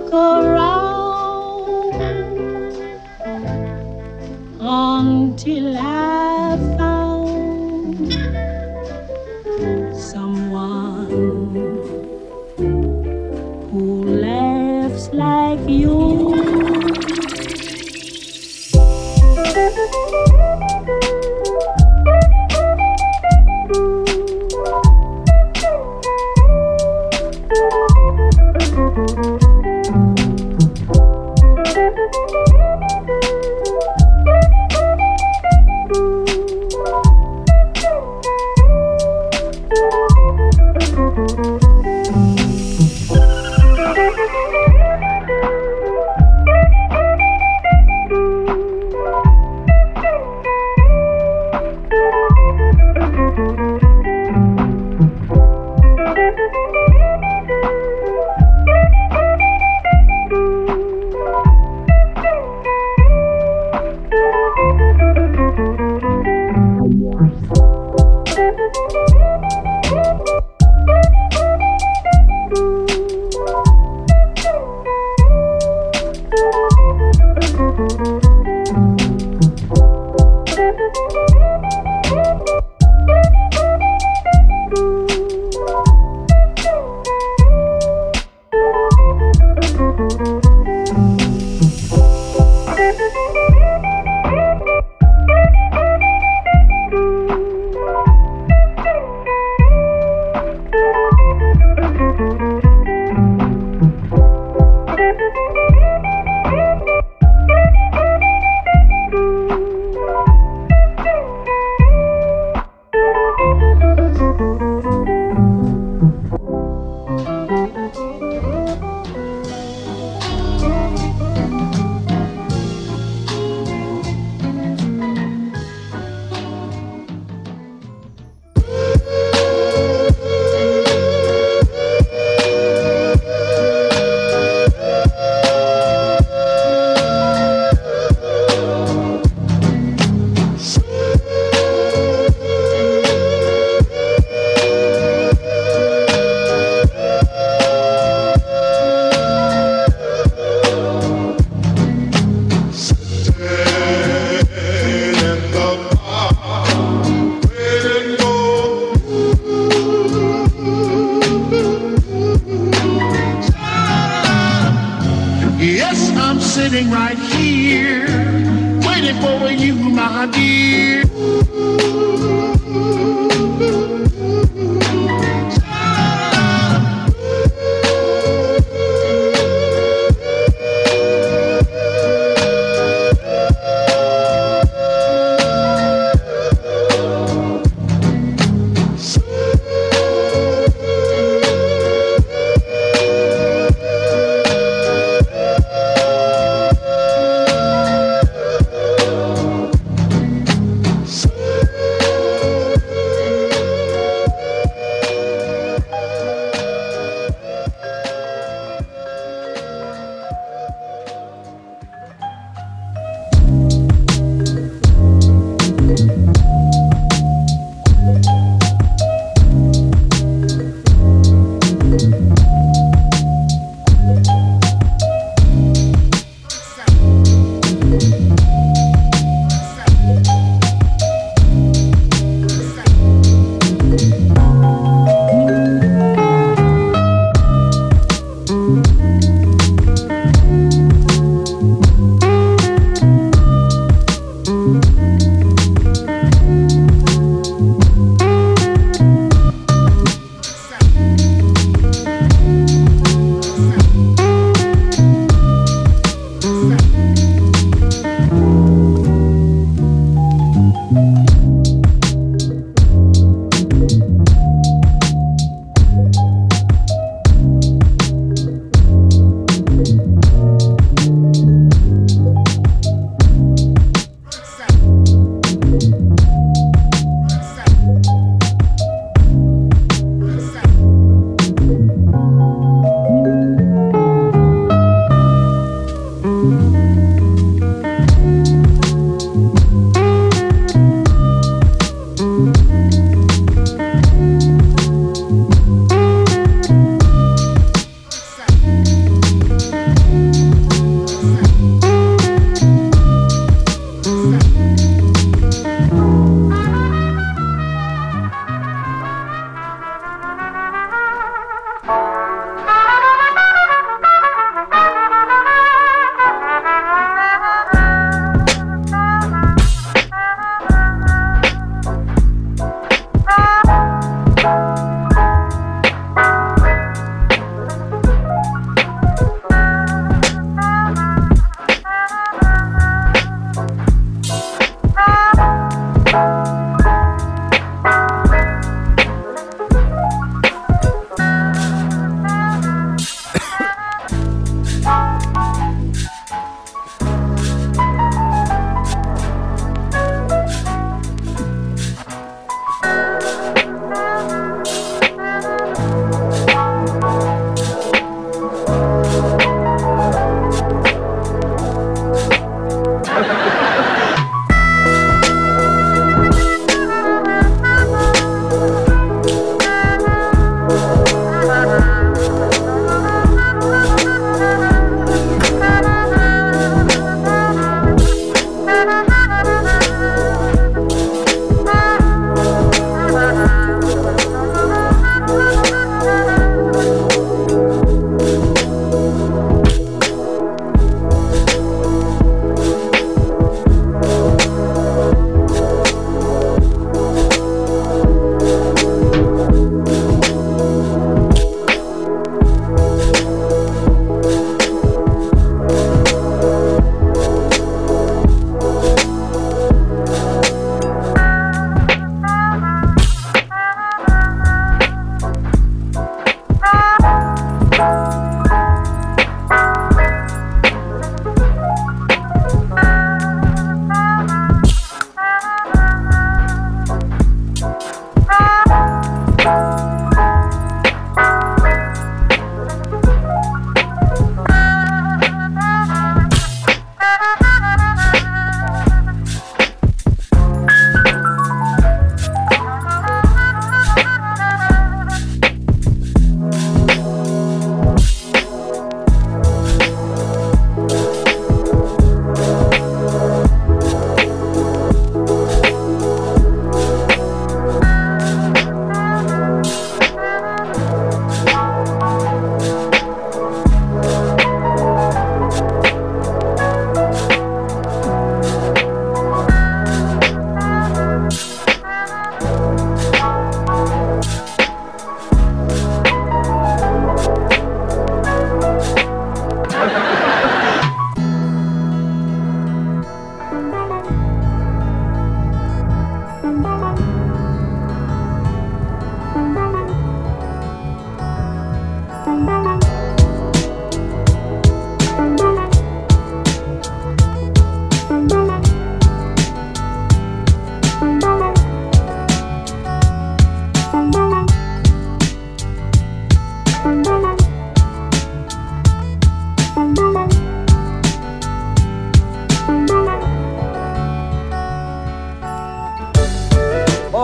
look around until I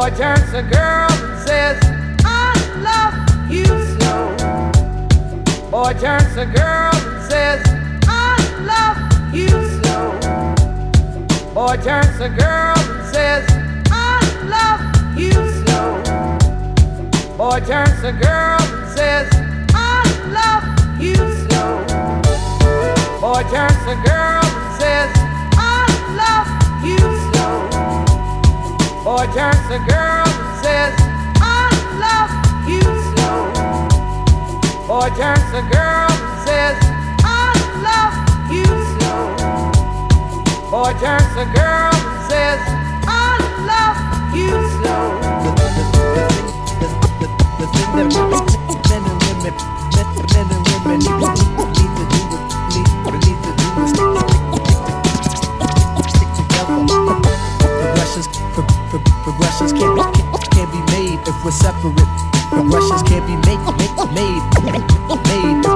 boy turns to girl and says, I love you so. Boy turns to girl and says, I love you so. Boy turns to girl and says, I love you so. Boy turns to girl and says, I love you so. Boy turns to girl and says, Boy turns to girl and says, I love you so, Boy turns to girl and says, I love you so, Boy turns to girl and says, I love you so. Men and women, men and women. we're separate. Progressions can't be made, made, made, made.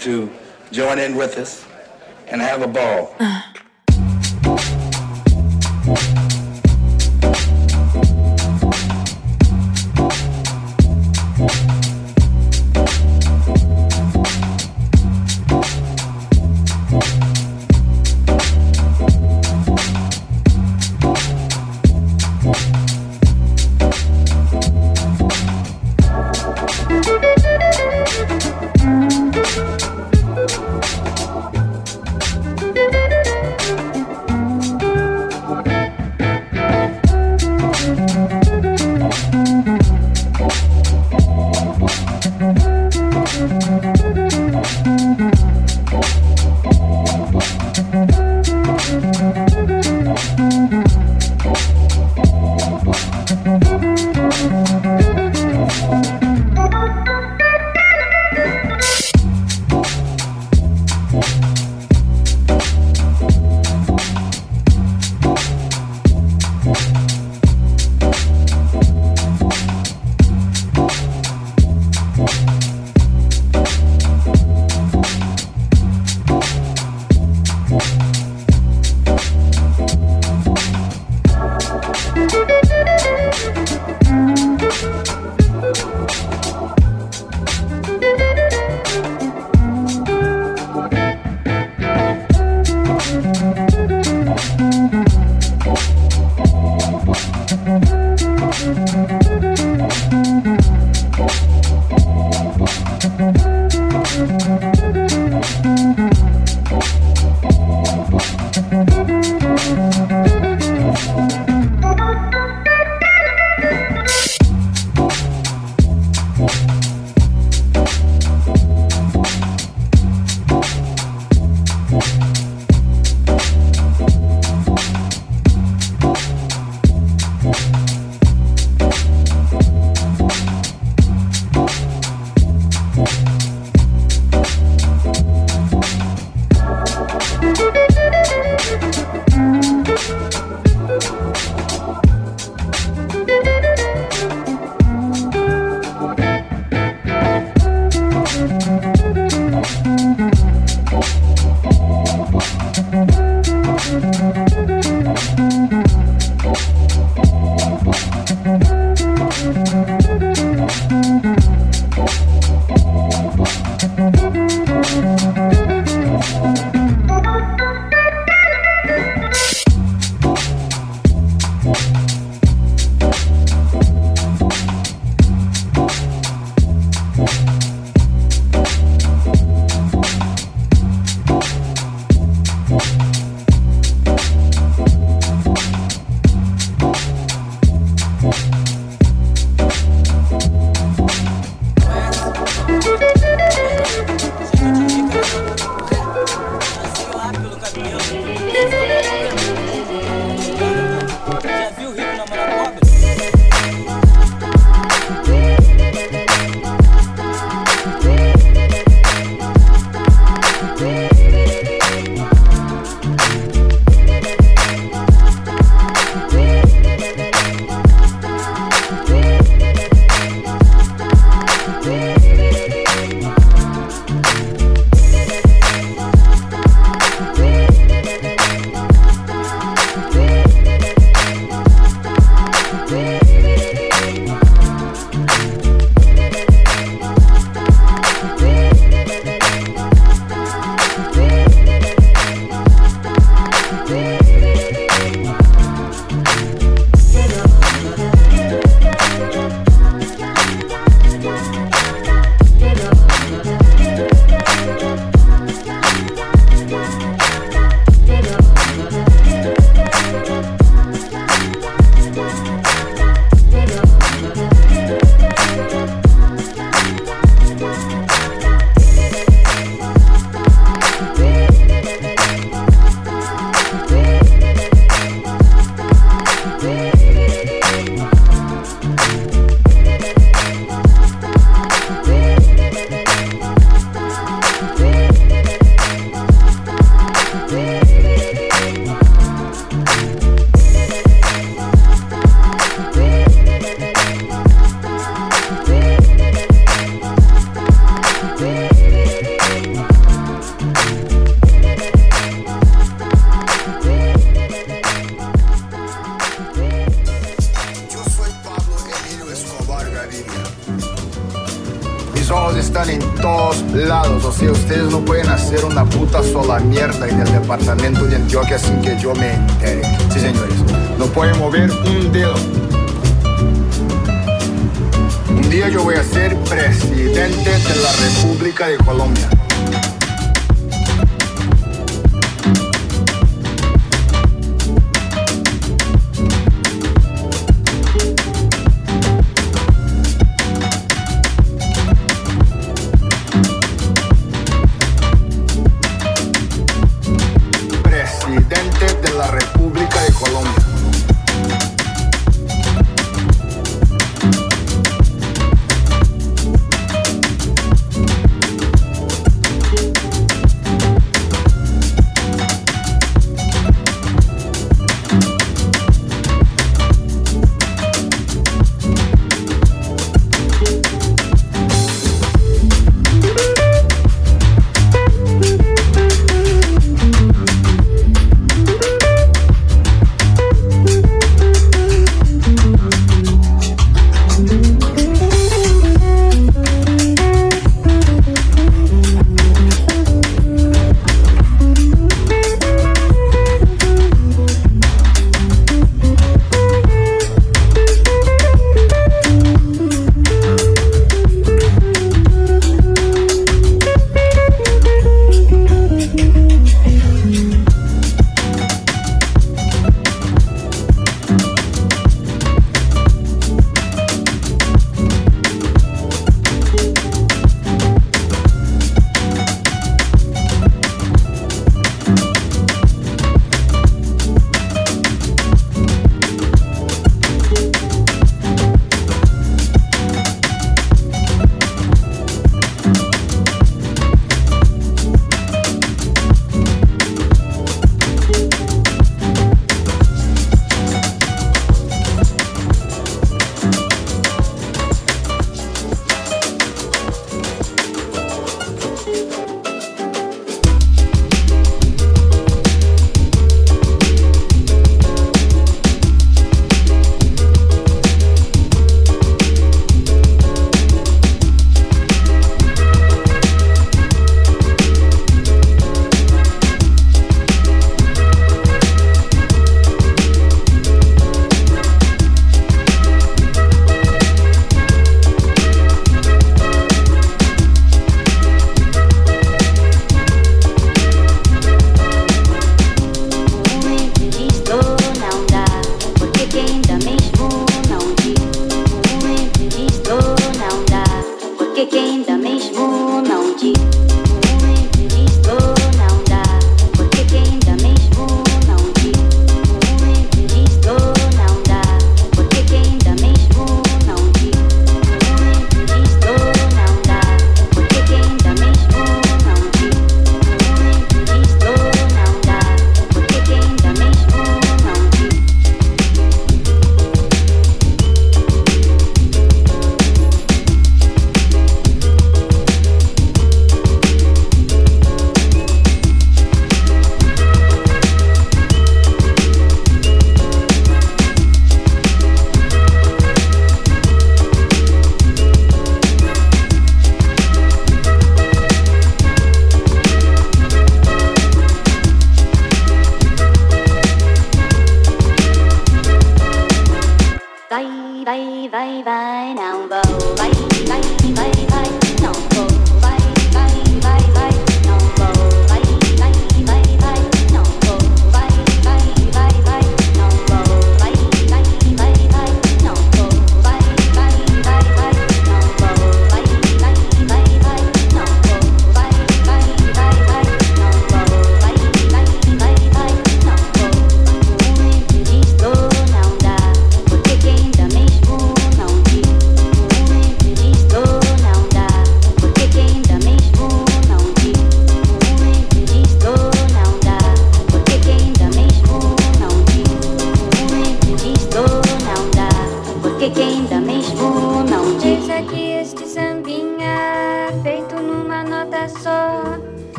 to join in with us and have a ball.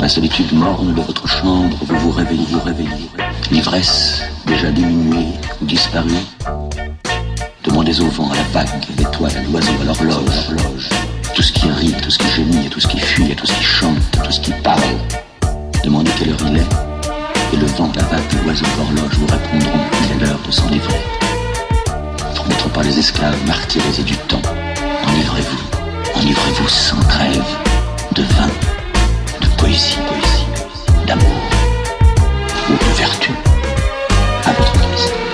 la solitude morne de votre chambre, vous vous réveillez, vous réveillez, l'ivresse déjà diminuée ou disparue, demandez au vent, à la vague, à l'étoile, à l'oiseau, à l'horloge, l'horloge, tout ce qui rit, tout ce qui gémit, à tout ce qui fuit, à tout ce qui chante, à tout ce qui parle. Demandez quelle heure il est, et le vent, la vague, l'oiseau, l'horloge vous répondront qu'il est l'heure de s'enivrer. N'être pas les esclaves martyrisés du temps, enivrez-vous, enivrez-vous sans trêve de vin, d'amour ou de vertu à votre guise.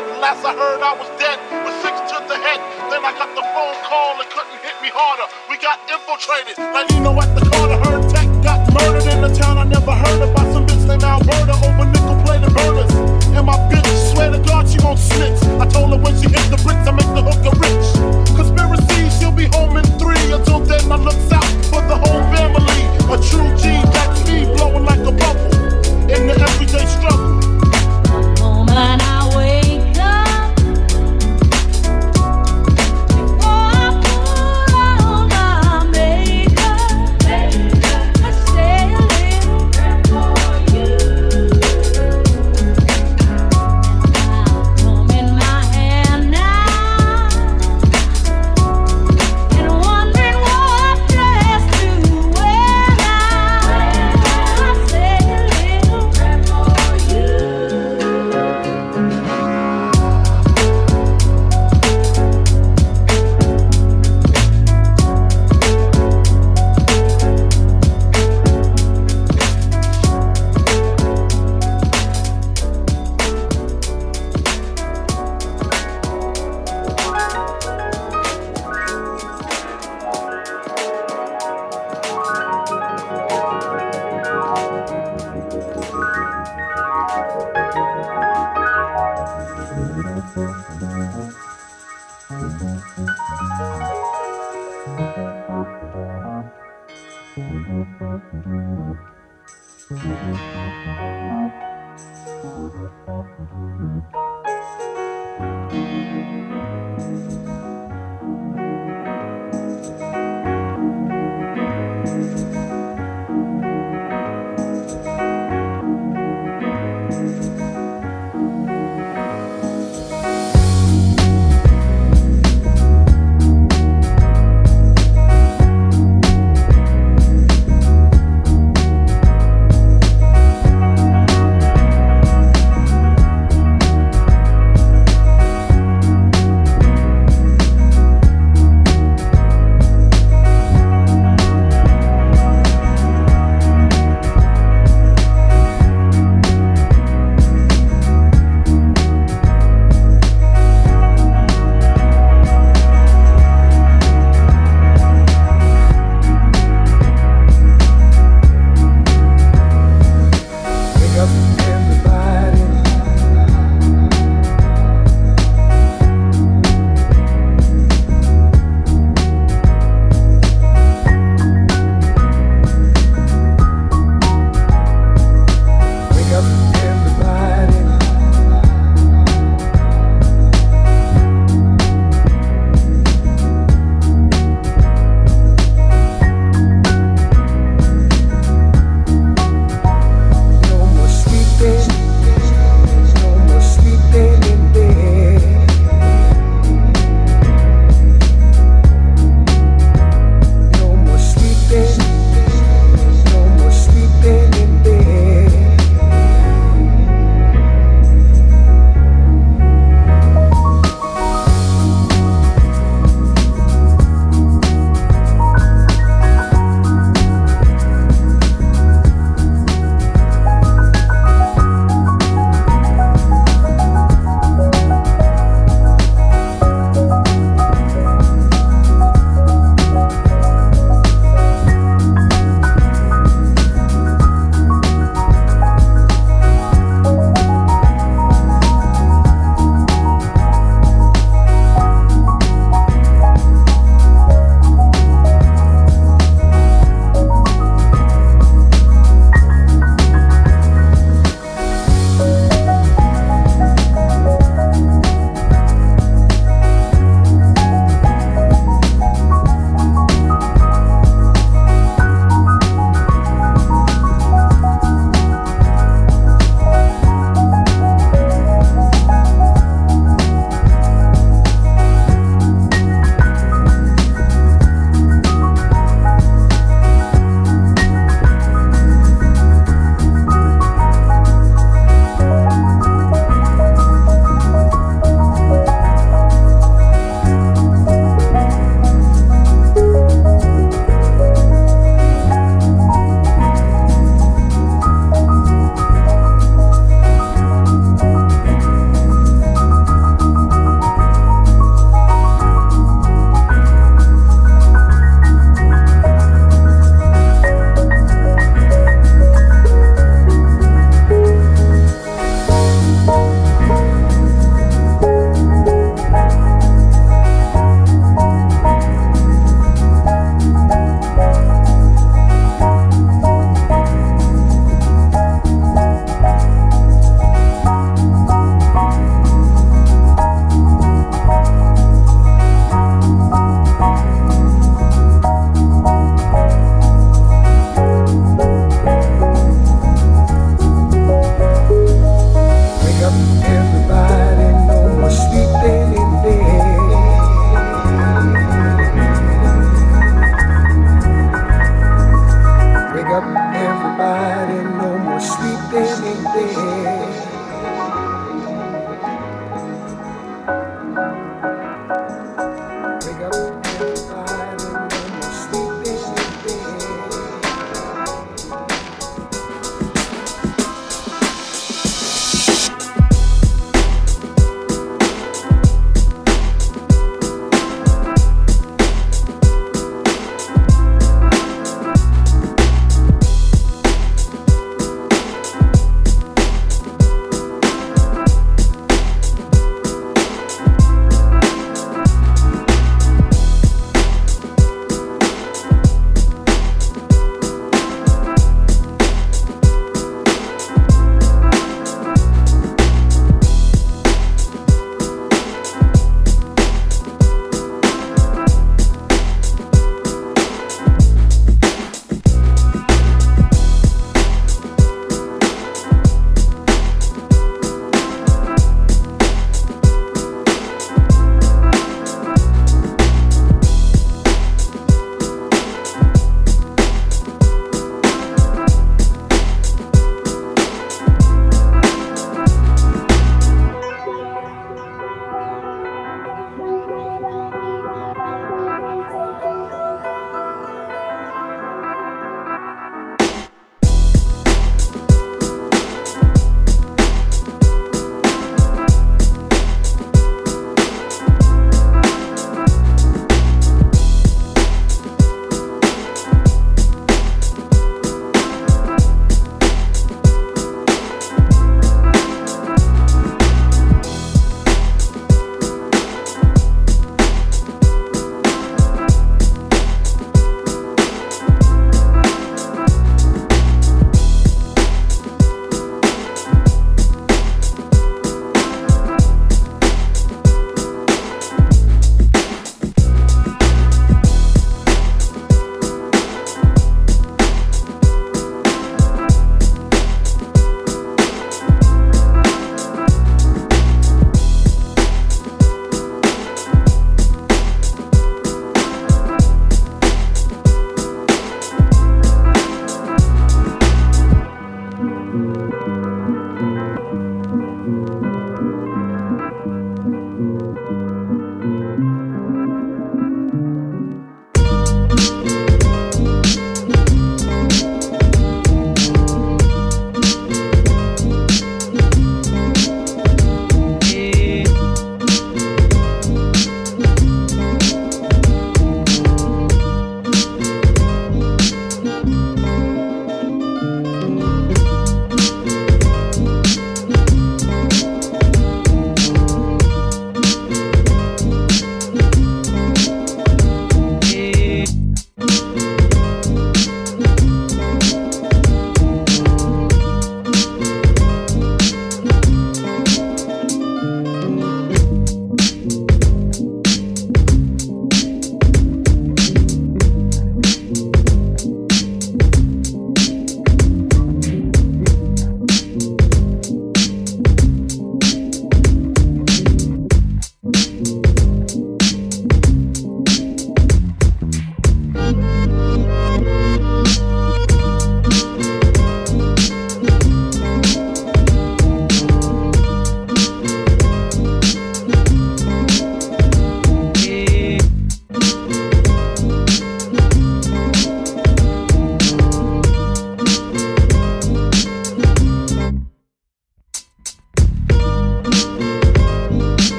Last I heard, I was dead with six to the head. Then I got the phone call and couldn't hit me harder. We got infiltrated.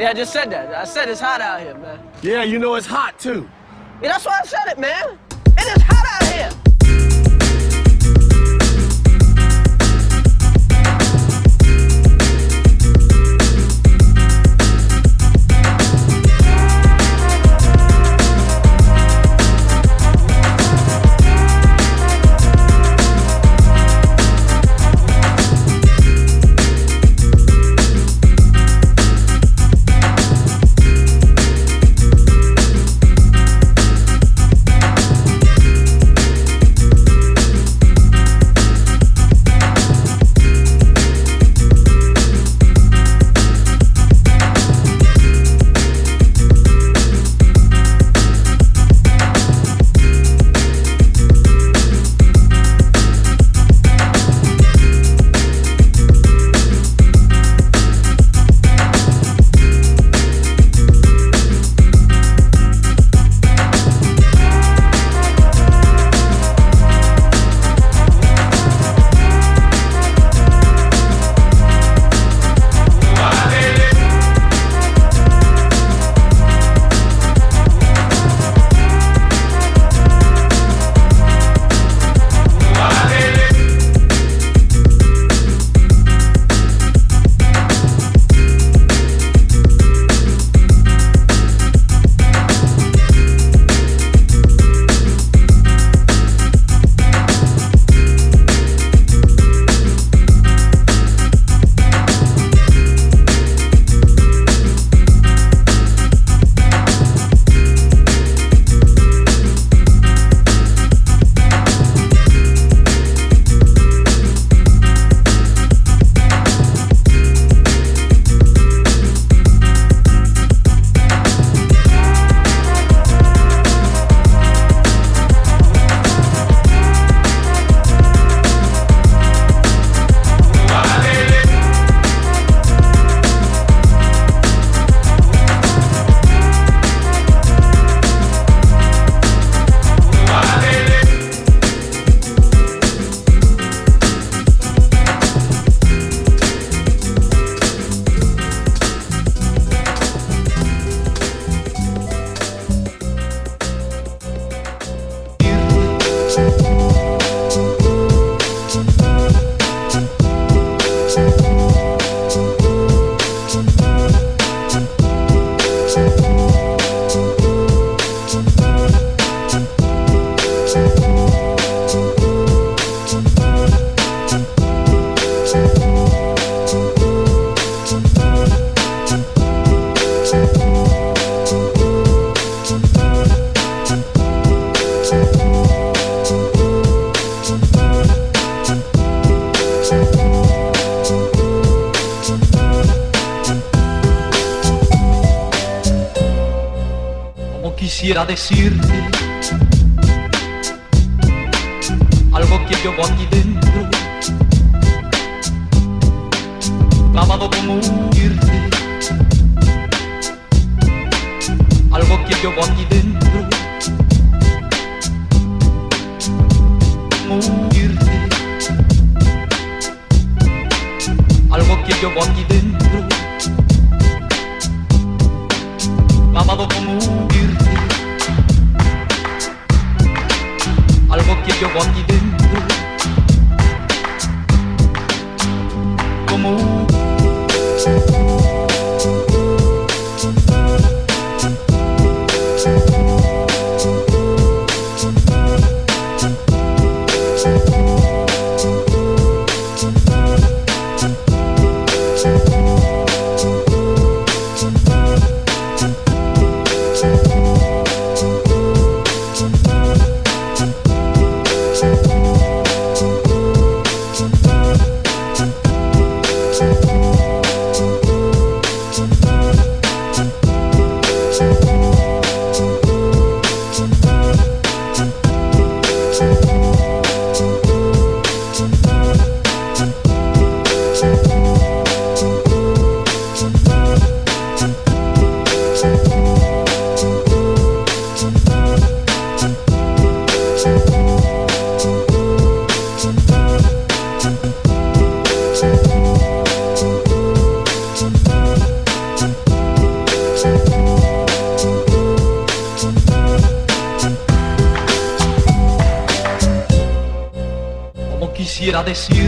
Yeah, I just said that. I said it's hot out here, man. Yeah, you know it's hot too. Yeah, that's why I said it, man. It is hot out here. decir quisiera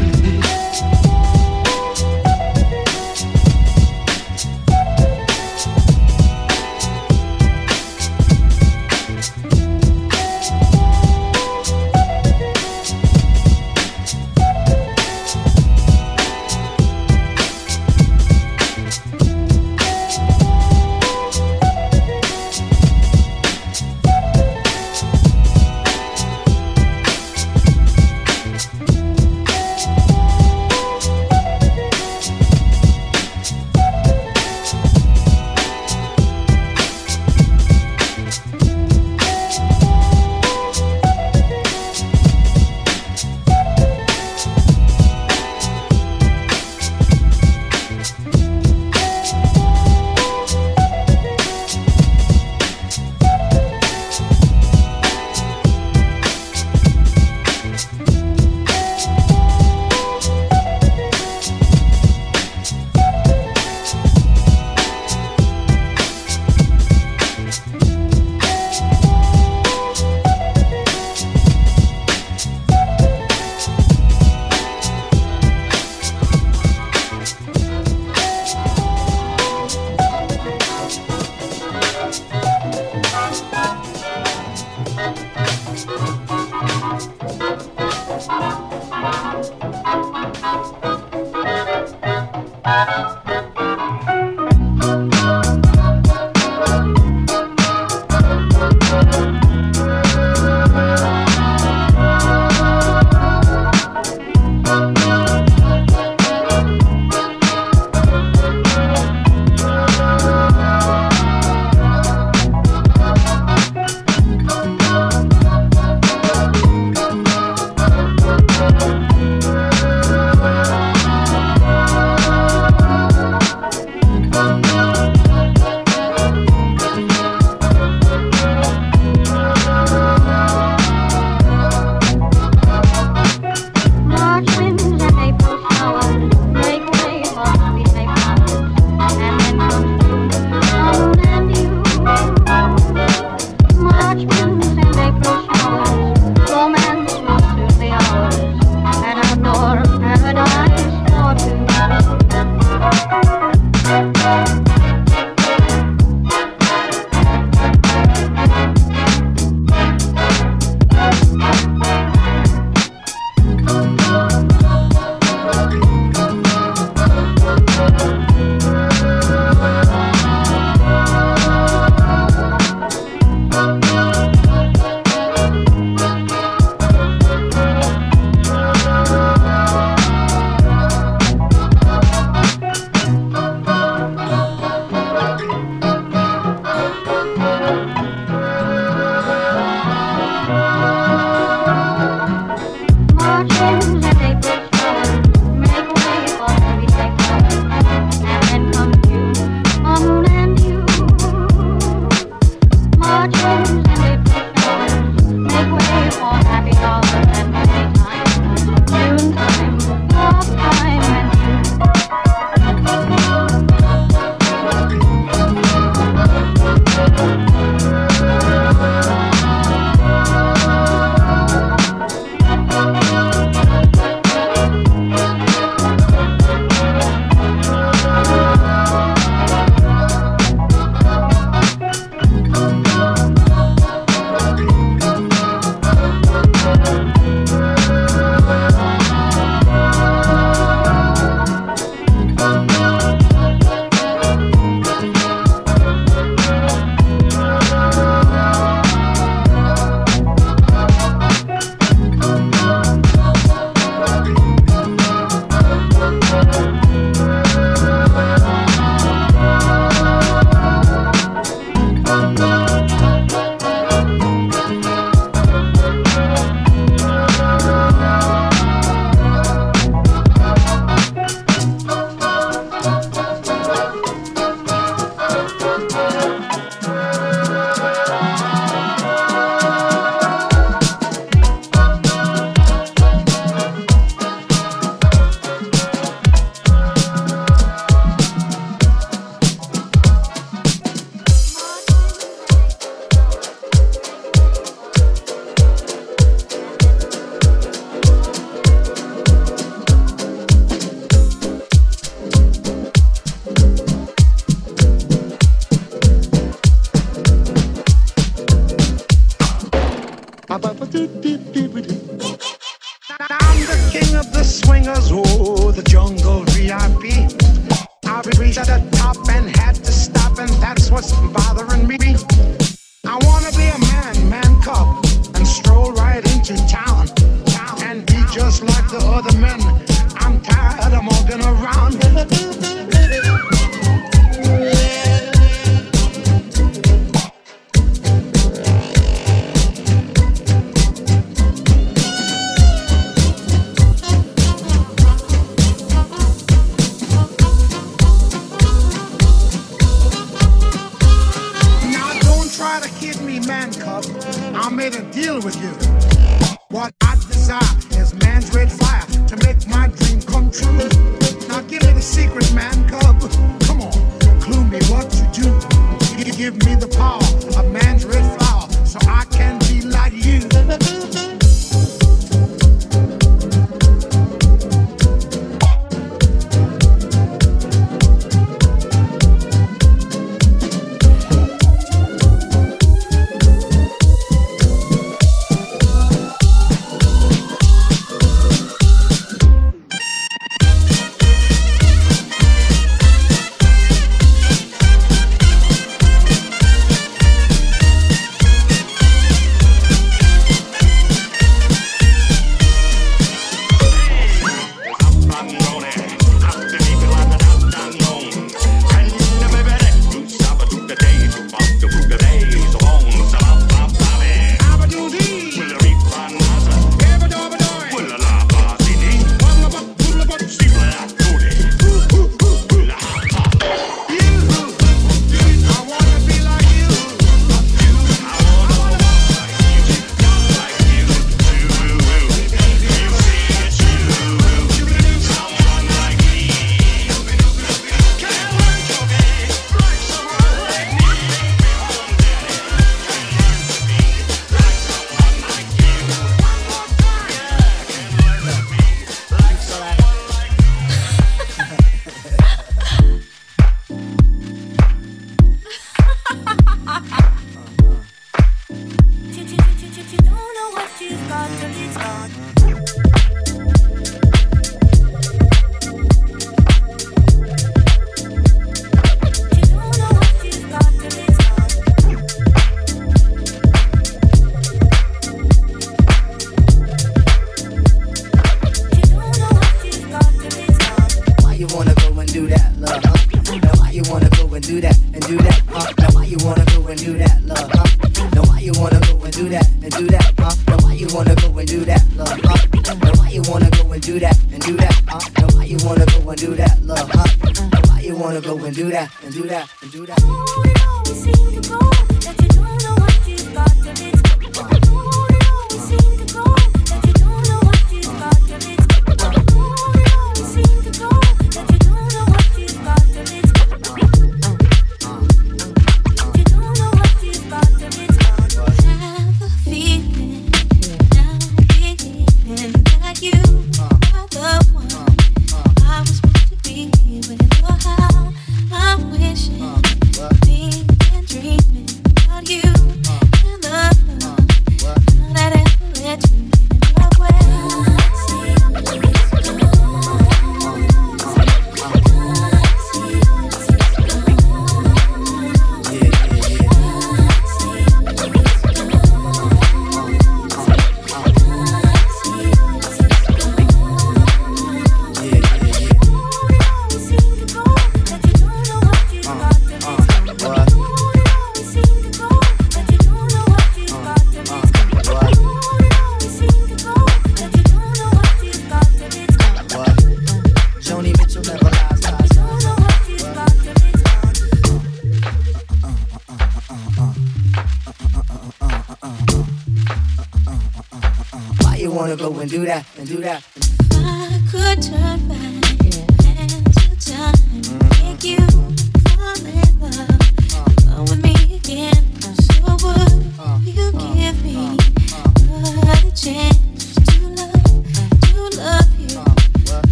and do that and do that? I